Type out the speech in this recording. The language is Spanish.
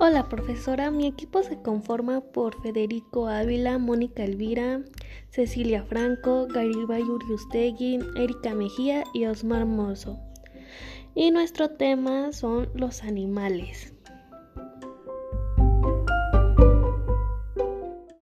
Hola profesora, mi equipo se conforma por Federico Ávila, Mónica Elvira, Cecilia Franco, Garibay Uriustegui, Erika Mejía y Osmar Mozo. Y nuestro tema son los animales.